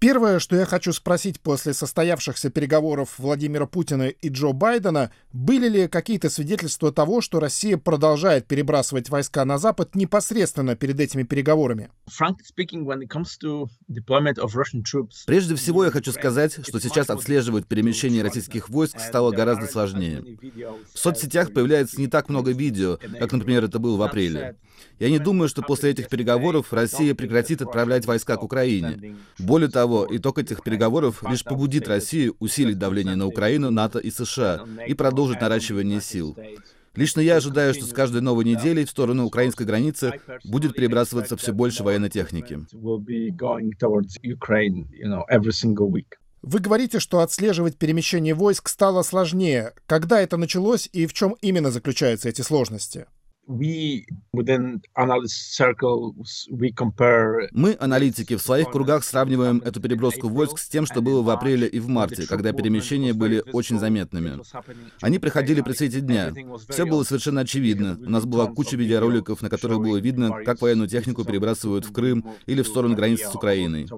Первое, что я хочу спросить после состоявшихся переговоров Владимира Путина и Джо Байдена, были ли какие-то свидетельства того, что Россия продолжает перебрасывать войска на Запад непосредственно перед этими переговорами? Прежде всего, я хочу сказать, что сейчас отслеживать перемещение российских войск стало гораздо сложнее. В соцсетях появляется не так много видео, как, например, это было в апреле. Я не думаю, что после этих переговоров Россия прекратит отправлять войска к Украине. Более того, итог этих переговоров лишь побудит Россию усилить давление на Украину, НАТО и США и продолжить наращивание сил. Лично я ожидаю, что с каждой новой неделей в сторону украинской границы будет перебрасываться все больше военной техники. Вы говорите, что отслеживать перемещение войск стало сложнее. Когда это началось и в чем именно заключаются эти сложности? Мы, аналитики, в своих кругах сравниваем эту переброску войск с тем, что было в апреле и в марте, когда перемещения были очень заметными. Они приходили при свете дня. Все было совершенно очевидно. У нас была куча видеороликов, на которых было видно, как военную технику перебрасывают в Крым или в сторону границы с Украиной.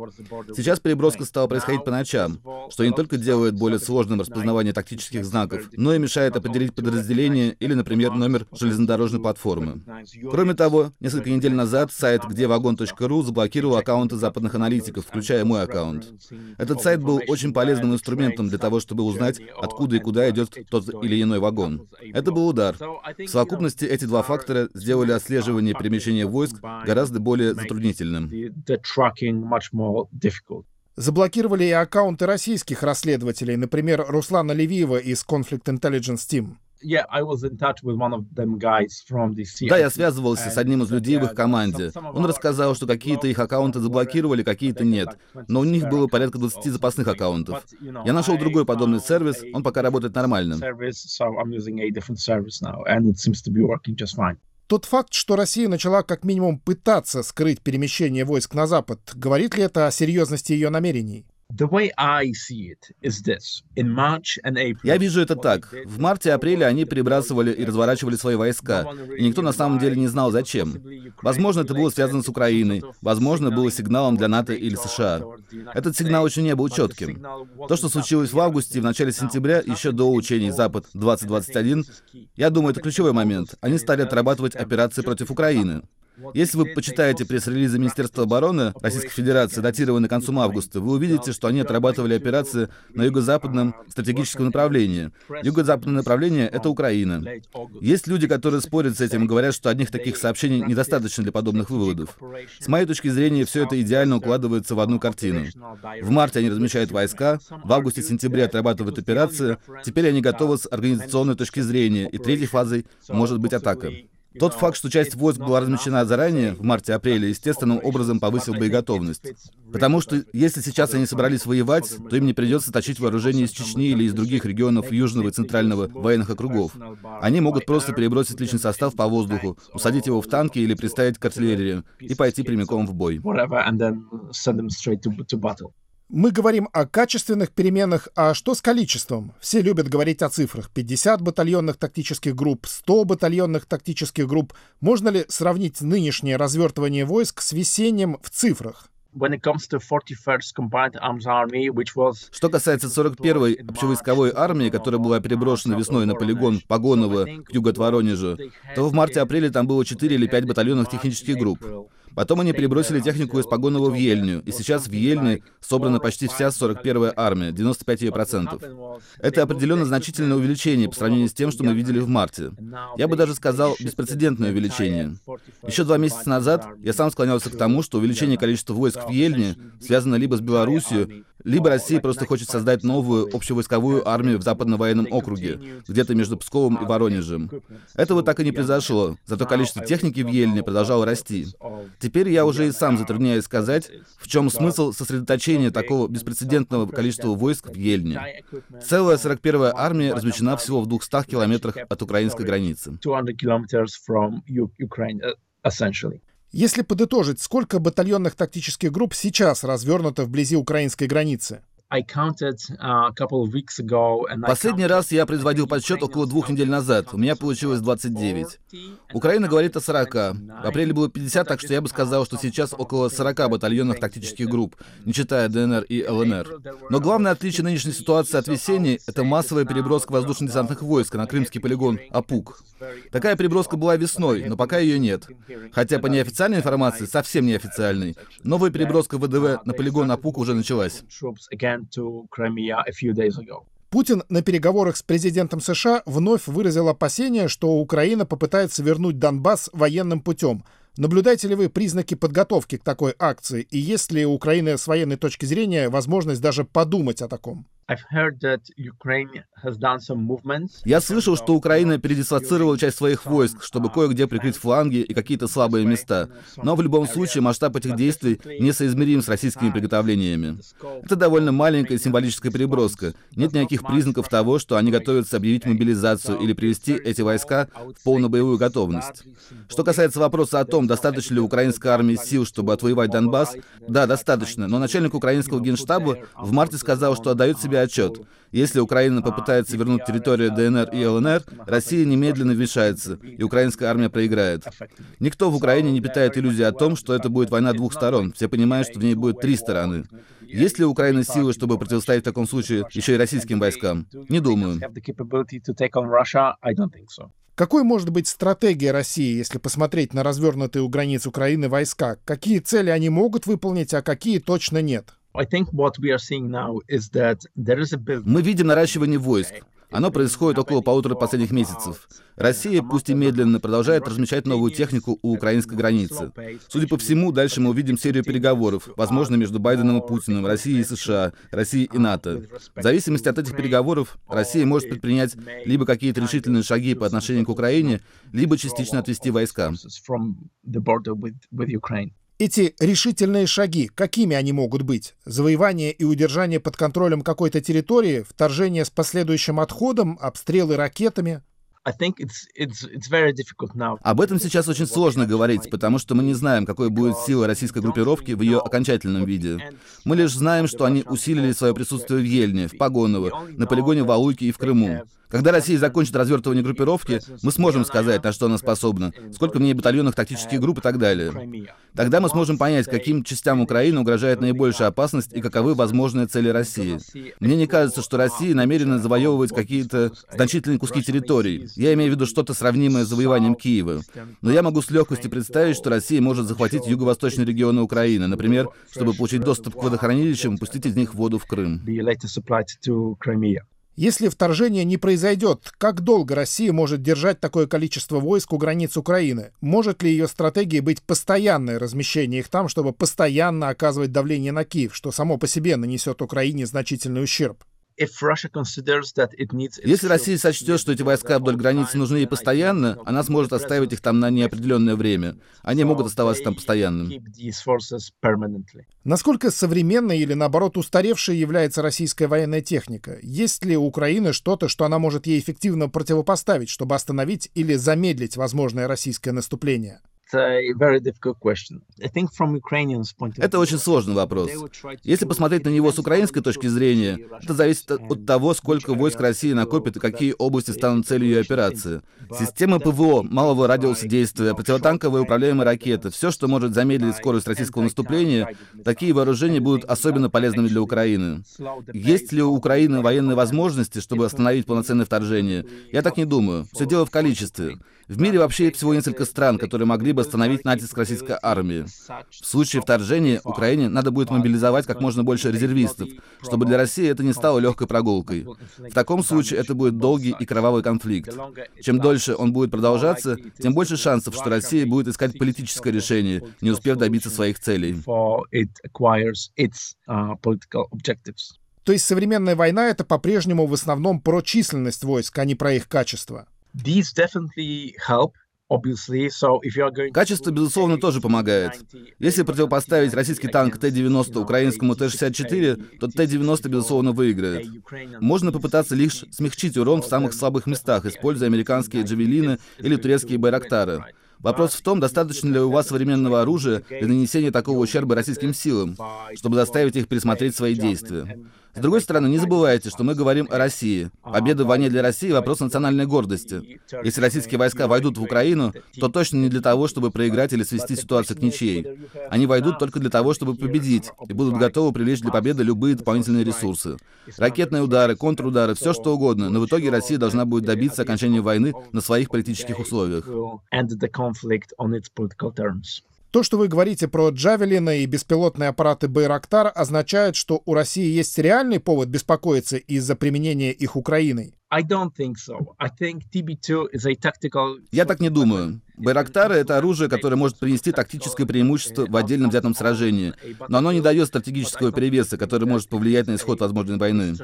Сейчас переброска стала происходить по ночам, что не только делает более сложным распознавание тактических знаков, но и мешает определить подразделение или, например, номер железнодорожной платформы платформы. Кроме того, несколько недель назад сайт где-вагон.ру заблокировал аккаунты западных аналитиков, включая мой аккаунт. Этот сайт был очень полезным инструментом для того, чтобы узнать, откуда и куда идет тот или иной вагон. Это был удар. В совокупности эти два фактора сделали отслеживание перемещения войск гораздо более затруднительным. Заблокировали и аккаунты российских расследователей, например, Руслана Левиева из Conflict Intelligence Team. Да, я связывался с одним из людей в их команде. Он рассказал, что какие-то их аккаунты заблокировали, какие-то нет. Но у них было порядка 20 запасных аккаунтов. Я нашел другой подобный сервис, он пока работает нормально. Тот факт, что Россия начала как минимум пытаться скрыть перемещение войск на Запад, говорит ли это о серьезности ее намерений? Я вижу это так. В марте-апреле они перебрасывали и разворачивали свои войска, и никто на самом деле не знал, зачем. Возможно, это было связано с Украиной, возможно, было сигналом для НАТО или США. Этот сигнал еще не был четким. То, что случилось в августе и в начале сентября, еще до учений «Запад-2021», я думаю, это ключевой момент. Они стали отрабатывать операции против Украины. Если вы почитаете пресс-релизы Министерства обороны Российской Федерации, датированные концом августа, вы увидите, что они отрабатывали операции на юго-западном стратегическом направлении. Юго-западное направление — это Украина. Есть люди, которые спорят с этим и говорят, что одних таких сообщений недостаточно для подобных выводов. С моей точки зрения, все это идеально укладывается в одну картину. В марте они размещают войска, в августе-сентябре отрабатывают операции, теперь они готовы с организационной точки зрения, и третьей фазой может быть атака. Тот факт, что часть войск была размещена заранее, в марте-апреле, естественным образом повысил боеготовность. Потому что если сейчас они собрались воевать, то им не придется точить вооружение из Чечни или из других регионов Южного и Центрального военных округов. Они могут просто перебросить личный состав по воздуху, усадить его в танки или приставить к артиллерии и пойти прямиком в бой. Мы говорим о качественных переменах, а что с количеством? Все любят говорить о цифрах. 50 батальонных тактических групп, 100 батальонных тактических групп. Можно ли сравнить нынешнее развертывание войск с весенним в цифрах? Что касается 41-й общевойсковой армии, которая была переброшена весной на полигон Погонова к югу от Воронежа, то в марте-апреле там было 4 или 5 батальонных технических групп. Потом они перебросили технику из Погонова в Ельню, и сейчас в Ельне собрана почти вся 41-я армия, 95%. Это определенно значительное увеличение по сравнению с тем, что мы видели в марте. Я бы даже сказал, беспрецедентное увеличение. Еще два месяца назад я сам склонялся к тому, что увеличение количества войск в Ельне связано либо с Белоруссией, либо Россия просто хочет создать новую общевойсковую армию в Западном военном округе, где-то между Псковом и Воронежем. Этого так и не произошло, зато количество техники в Ельне продолжало расти. Теперь я уже и сам затрудняюсь сказать, в чем смысл сосредоточения такого беспрецедентного количества войск в Ельне. Целая 41-я армия размещена всего в 200 километрах от украинской границы. Если подытожить, сколько батальонных тактических групп сейчас развернуто вблизи украинской границы? Последний раз я производил подсчет около двух недель назад. У меня получилось 29. Украина говорит о 40. В апреле было 50, так что я бы сказал, что сейчас около 40 батальонных тактических групп, не считая ДНР и ЛНР. Но главное отличие нынешней ситуации от весенней — это массовая переброска воздушно-десантных войск на крымский полигон Апук. Такая переброска была весной, но пока ее нет. Хотя по неофициальной информации, совсем неофициальной, новая переброска ВДВ на полигон Апук уже началась. Путин на переговорах с президентом США вновь выразил опасение, что Украина попытается вернуть Донбасс военным путем. Наблюдаете ли вы признаки подготовки к такой акции? И есть ли у Украины с военной точки зрения возможность даже подумать о таком? Я слышал, что Украина передислоцировала часть своих войск, чтобы кое-где прикрыть фланги и какие-то слабые места. Но в любом случае масштаб этих действий несоизмерим с российскими приготовлениями. Это довольно маленькая символическая переброска. Нет никаких признаков того, что они готовятся объявить мобилизацию или привести эти войска в полную боевую готовность. Что касается вопроса о том, достаточно ли украинской армии сил, чтобы отвоевать Донбасс, да, достаточно. Но начальник украинского генштаба в марте сказал, что отдает себе отчет. Если Украина попытается вернуть территорию ДНР и ЛНР, Россия немедленно вмешается, и украинская армия проиграет. Никто в Украине не питает иллюзий о том, что это будет война двух сторон. Все понимают, что в ней будет три стороны. Есть ли у Украины силы, чтобы противостоять в таком случае еще и российским войскам? Не думаю. Какой может быть стратегия России, если посмотреть на развернутые у границ Украины войска? Какие цели они могут выполнить, а какие точно нет? Мы видим наращивание войск. Оно происходит около полутора последних месяцев. Россия, пусть и медленно, продолжает размещать новую технику у украинской границы. Судя по всему, дальше мы увидим серию переговоров, возможно, между Байденом и Путиным, Россией и США, Россией и НАТО. В зависимости от этих переговоров, Россия может предпринять либо какие-то решительные шаги по отношению к Украине, либо частично отвести войска. Эти решительные шаги, какими они могут быть? Завоевание и удержание под контролем какой-то территории, вторжение с последующим отходом, обстрелы ракетами? Об этом сейчас очень сложно говорить, потому что мы не знаем, какой будет сила российской группировки в ее окончательном виде. Мы лишь знаем, что они усилили свое присутствие в Ельне, в Погоново, на полигоне в Алуйке и в Крыму. Когда Россия закончит развертывание группировки, мы сможем сказать, на что она способна, сколько в ней батальонных тактических групп и так далее. Тогда мы сможем понять, каким частям Украины угрожает наибольшая опасность и каковы возможные цели России. Мне не кажется, что Россия намерена завоевывать какие-то значительные куски территорий. Я имею в виду что-то сравнимое с завоеванием Киева. Но я могу с легкостью представить, что Россия может захватить юго-восточные регионы Украины, например, чтобы получить доступ к водохранилищам, пустить из них воду в Крым. Если вторжение не произойдет, как долго Россия может держать такое количество войск у границ Украины? Может ли ее стратегией быть постоянное размещение их там, чтобы постоянно оказывать давление на Киев, что само по себе нанесет Украине значительный ущерб? Если Россия сочтет, что эти войска вдоль границы нужны ей постоянно, она сможет оставить их там на неопределенное время. Они могут оставаться там постоянно. Насколько современной или, наоборот, устаревшей является российская военная техника? Есть ли у Украины что-то, что она может ей эффективно противопоставить, чтобы остановить или замедлить возможное российское наступление? Это очень сложный вопрос. Если посмотреть на него с украинской точки зрения, это зависит от того, сколько войск России накопит и какие области станут целью ее операции. Системы ПВО, малого радиуса действия, противотанковые управляемые ракеты, все, что может замедлить скорость российского наступления, такие вооружения будут особенно полезными для Украины. Есть ли у Украины военные возможности, чтобы остановить полноценное вторжение? Я так не думаю. Все дело в количестве. В мире вообще всего несколько стран, которые могли бы остановить натиск российской армии. В случае вторжения Украине надо будет мобилизовать как можно больше резервистов, чтобы для России это не стало легкой прогулкой. В таком случае это будет долгий и кровавый конфликт. Чем дольше он будет продолжаться, тем больше шансов, что Россия будет искать политическое решение, не успев добиться своих целей. То есть современная война — это по-прежнему в основном про численность войск, а не про их качество. These definitely help. Качество, безусловно, тоже помогает. Если противопоставить российский танк Т-90 украинскому Т-64, то Т-90, безусловно, выиграет. Можно попытаться лишь смягчить урон в самых слабых местах, используя американские джавелины или турецкие байрактары. Вопрос в том, достаточно ли у вас современного оружия для нанесения такого ущерба российским силам, чтобы заставить их пересмотреть свои действия. С другой стороны, не забывайте, что мы говорим о России. Победа в войне для России — вопрос национальной гордости. Если российские войска войдут в Украину, то точно не для того, чтобы проиграть или свести ситуацию к ничьей. Они войдут только для того, чтобы победить, и будут готовы привлечь для победы любые дополнительные ресурсы. Ракетные удары, контрудары, все что угодно, но в итоге Россия должна будет добиться окончания войны на своих политических условиях. То, что вы говорите про Джавелина и беспилотные аппараты Байрактар, означает, что у России есть реальный повод беспокоиться из-за применения их Украиной? Я так не думаю. Байрактары — это оружие, которое может принести тактическое преимущество в отдельном взятом сражении, но оно не дает стратегического перевеса, который может повлиять на исход возможной войны.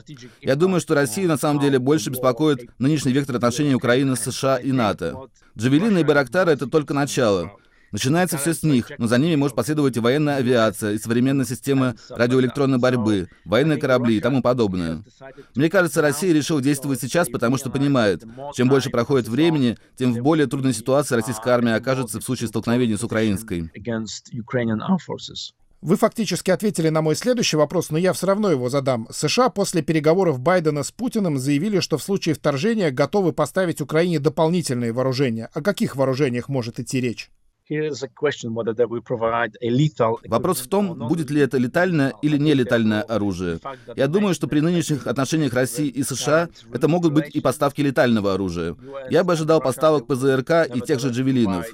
Я думаю, что Россию на самом деле больше беспокоит нынешний вектор отношений Украины с США и НАТО. Джавелины и Байрактары — это только начало. Начинается все с них, но за ними может последовать и военная авиация, и современная система радиоэлектронной борьбы, военные корабли и тому подобное. Мне кажется, Россия решила действовать сейчас, потому что понимает, чем больше проходит времени, тем в более трудной ситуации российская армия окажется в случае столкновения с украинской. Вы фактически ответили на мой следующий вопрос, но я все равно его задам. США после переговоров Байдена с Путиным заявили, что в случае вторжения готовы поставить Украине дополнительные вооружения. О каких вооружениях может идти речь? Вопрос в том, будет ли это летальное или нелетальное оружие. Я думаю, что при нынешних отношениях России и США это могут быть и поставки летального оружия. Я бы ожидал поставок ПЗРК и тех же джавелинов.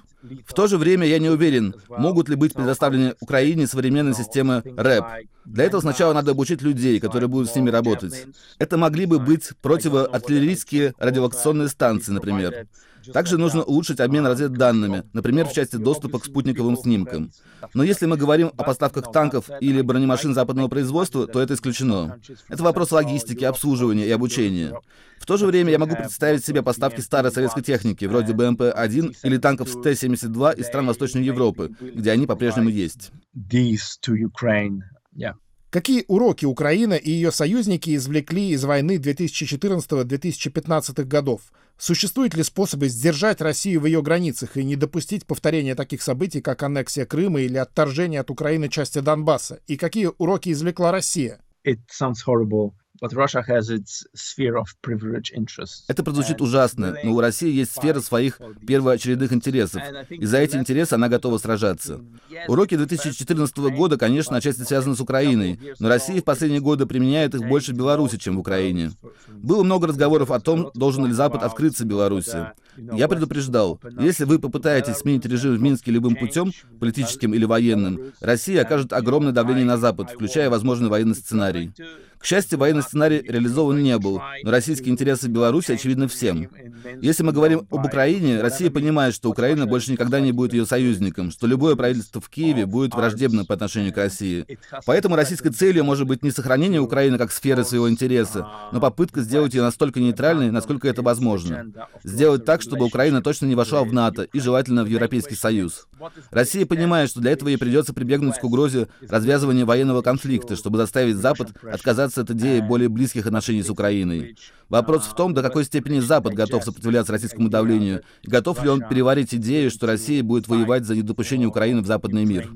В то же время я не уверен, могут ли быть предоставлены Украине современные системы РЭП. Для этого сначала надо обучить людей, которые будут с ними работать. Это могли бы быть противоартиллерийские радиолокационные станции, например. Также нужно улучшить обмен разведданными, например, в части доступа к спутниковым снимкам. Но если мы говорим о поставках танков или бронемашин западного производства, то это исключено. Это вопрос логистики, обслуживания и обучения. В то же время я могу представить себе поставки старой советской техники, вроде БМП-1 или танков с Т-72 из стран Восточной Европы, где они по-прежнему есть. Какие уроки Украина и ее союзники извлекли из войны 2014-2015 годов? Существуют ли способы сдержать Россию в ее границах и не допустить повторения таких событий, как аннексия Крыма или отторжение от Украины части Донбасса? И какие уроки извлекла Россия? It sounds horrible. Это прозвучит ужасно, но у России есть сфера своих первоочередных интересов, и за эти интересы она готова сражаться. Уроки 2014 года, конечно, отчасти связаны с Украиной, но Россия в последние годы применяет их больше в Беларуси, чем в Украине. Было много разговоров о том, должен ли Запад открыться Беларуси. Я предупреждал, если вы попытаетесь сменить режим в Минске любым путем, политическим или военным, Россия окажет огромное давление на Запад, включая возможный военный сценарий. К счастью, военный сценарий реализован не был, но российские интересы Беларуси очевидны всем. Если мы говорим об Украине, Россия понимает, что Украина больше никогда не будет ее союзником, что любое правительство в Киеве будет враждебно по отношению к России. Поэтому российской целью может быть не сохранение Украины как сферы своего интереса, но попытка сделать ее настолько нейтральной, насколько это возможно. Сделать так, чтобы Украина точно не вошла в НАТО и желательно в Европейский Союз. Россия понимает, что для этого ей придется прибегнуть к угрозе развязывания военного конфликта, чтобы заставить Запад отказаться от идеи более близких отношений с Украиной. Вопрос в том, до какой степени Запад готов сопротивляться российскому давлению, и готов ли он переварить идею, что Россия будет воевать за недопущение Украины в западный мир.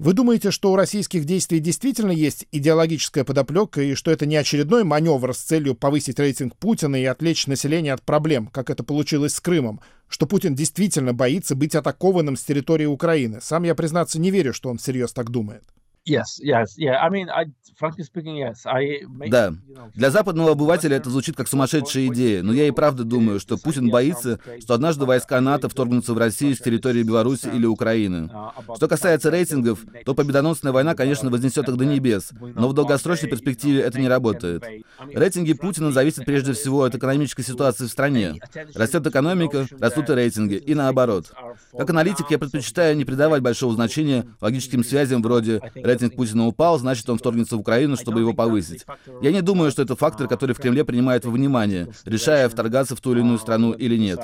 Вы думаете, что у российских действий действительно есть идеологическая подоплека и что это не очередной маневр с целью повысить рейтинг Путина и отвлечь население от проблем, как это получилось с Крымом, что Путин действительно боится быть атакованным с территории Украины? Сам я, признаться, не верю, что он всерьез так думает. Yes, yes, yeah. I mean, I, frankly speaking, yes. I да. Для западного обывателя это звучит как сумасшедшая идея, но я и правда думаю, что Путин боится, что однажды войска НАТО вторгнутся в Россию с территории Беларуси или Украины. Что касается рейтингов, то победоносная война, конечно, вознесет их до небес, но в долгосрочной перспективе это не работает. Рейтинги Путина зависят прежде всего от экономической ситуации в стране. Растет экономика, растут и рейтинги, и наоборот. Как аналитик я предпочитаю не придавать большого значения логическим связям вроде рейтинг Путина упал, значит, он вторгнется в Украину, чтобы его повысить. Я не думаю, что это фактор, который в Кремле принимает во внимание, решая, вторгаться в ту или иную страну или нет.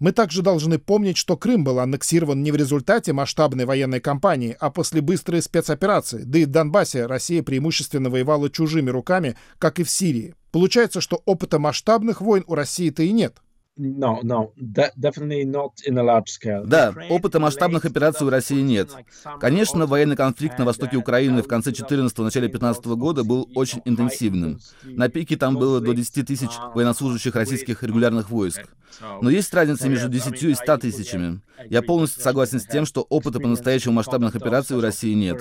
Мы также должны помнить, что Крым был аннексирован не в результате масштабной военной кампании, а после быстрой спецоперации. Да и в Донбассе Россия преимущественно воевала чужими руками, как и в Сирии. Получается, что опыта масштабных войн у России-то и нет. Да, опыта масштабных операций у России нет. Конечно, военный конфликт на востоке Украины в конце 14-го, начале 15 -го года был очень интенсивным. На пике там было до 10 тысяч военнослужащих российских регулярных войск. Но есть разница между 10 и 100 тысячами. Я полностью согласен с тем, что опыта по-настоящему масштабных операций у России нет.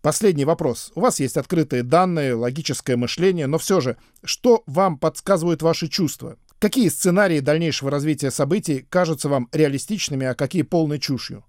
Последний вопрос. У вас есть открытые данные, логическое мышление, но все же, что вам подсказывают ваши чувства? Какие сценарии дальнейшего развития событий кажутся вам реалистичными, а какие полной чушью?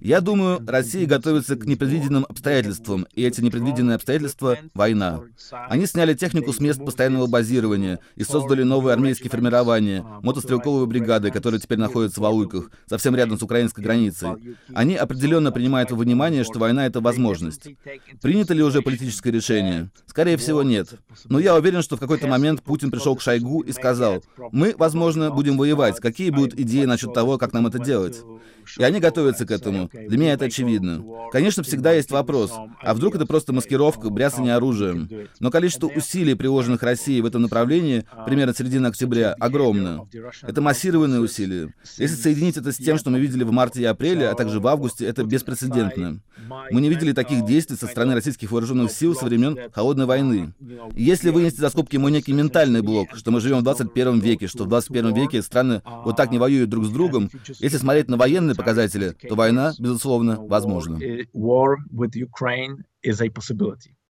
Я думаю, Россия готовится к непредвиденным обстоятельствам, и эти непредвиденные обстоятельства — война. Они сняли технику с мест постоянного базирования и создали новые армейские формирования, мотострелковые бригады, которые теперь находятся в Алуйках, совсем рядом с украинской границей. Они определенно принимают во внимание, что война — это возможность. Принято ли уже политическое решение? Скорее всего, нет. Но я уверен, что в какой-то момент Путин пришел к Шойгу и сказал, мы, возможно, будем воевать, какие будут идеи насчет того, как нам это делать. И они готовятся к этому. Для меня это очевидно. Конечно, всегда есть вопрос, а вдруг это просто маскировка, бряцание оружием? Но количество усилий, приложенных Россией в этом направлении, примерно середины октября, огромно. Это массированные усилия. Если соединить это с тем, что мы видели в марте и апреле, а также в августе, это беспрецедентно. Мы не видели таких действий со стороны российских вооруженных сил со времен Холодной войны. Если вынести за скобки мой некий ментальный блок, что мы живем в 21 веке, что в 21 веке страны вот так не воюют друг с другом, если смотреть на военные показатели, то война, безусловно, возможна.